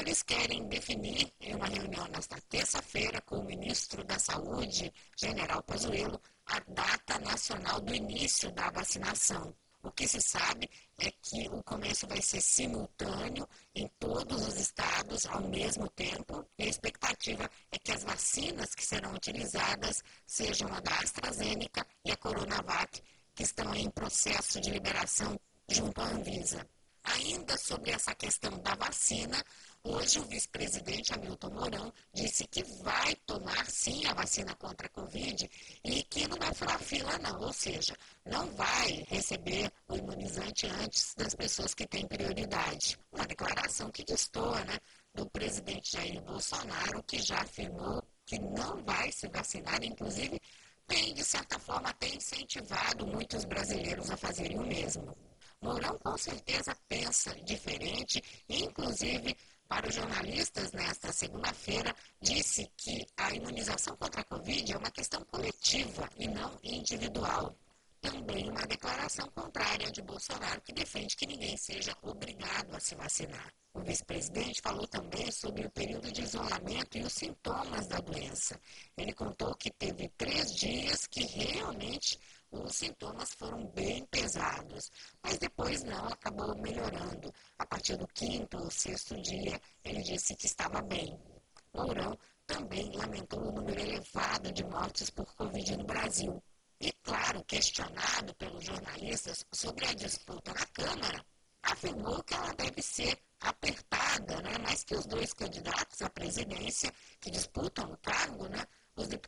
senadores querem definir em uma reunião nesta terça-feira com o ministro da Saúde, General Pazuello, a data nacional do início da vacinação. O que se sabe é que o começo vai ser simultâneo em todos os estados ao mesmo tempo e a expectativa é que as vacinas que serão utilizadas sejam a da AstraZeneca e a Coronavac, que estão em processo de liberação junto à Anvisa. Ainda sobre essa questão da vacina, hoje o vice-presidente Hamilton Mourão disse que vai tomar sim a vacina contra a Covid e que não vai furar fila não, ou seja, não vai receber o imunizante antes das pessoas que têm prioridade. Uma declaração que destoa né, do presidente Jair Bolsonaro, que já afirmou que não vai se vacinar, inclusive tem, de certa forma, até incentivado muitos brasileiros a fazerem o mesmo. Mourão com certeza pensa diferente, inclusive para os jornalistas nesta segunda-feira, disse que a imunização contra a Covid é uma questão coletiva e não individual. Também uma declaração contrária de Bolsonaro que defende que ninguém seja obrigado a se vacinar. O vice-presidente falou também sobre o período de isolamento e os sintomas da doença. Ele contou que teve três dias que realmente os sintomas foram bem pesados, mas depois não, acabou melhorando. A partir do quinto ou sexto dia, ele disse que estava bem. Mourão também lamentou o número elevado de mortes por Covid no Brasil. E, claro, questionado pelos jornalistas sobre a disputa na Câmara, afirmou que ela deve ser apertada, né? mas que os dois candidatos à presidência que disputam o cargo, né?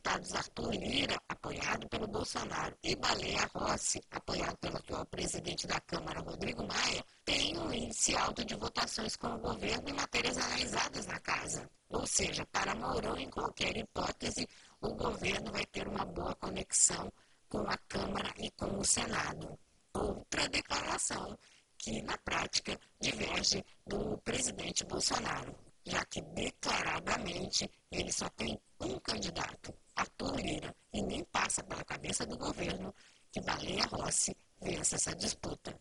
Os deputados Arthur Lira, apoiado pelo Bolsonaro, e Baleia Rossi, apoiado pelo atual presidente da Câmara, Rodrigo Maia, têm um índice alto de votações com o governo em matérias analisadas na casa. Ou seja, para Mourão, em qualquer hipótese, o governo vai ter uma boa conexão com a Câmara e com o Senado. Outra declaração que, na prática, diverge do presidente Bolsonaro, já que declaradamente ele só tem um candidato, Arthur Lira, e nem passa pela cabeça do governo que Baleia Rossi vença essa disputa.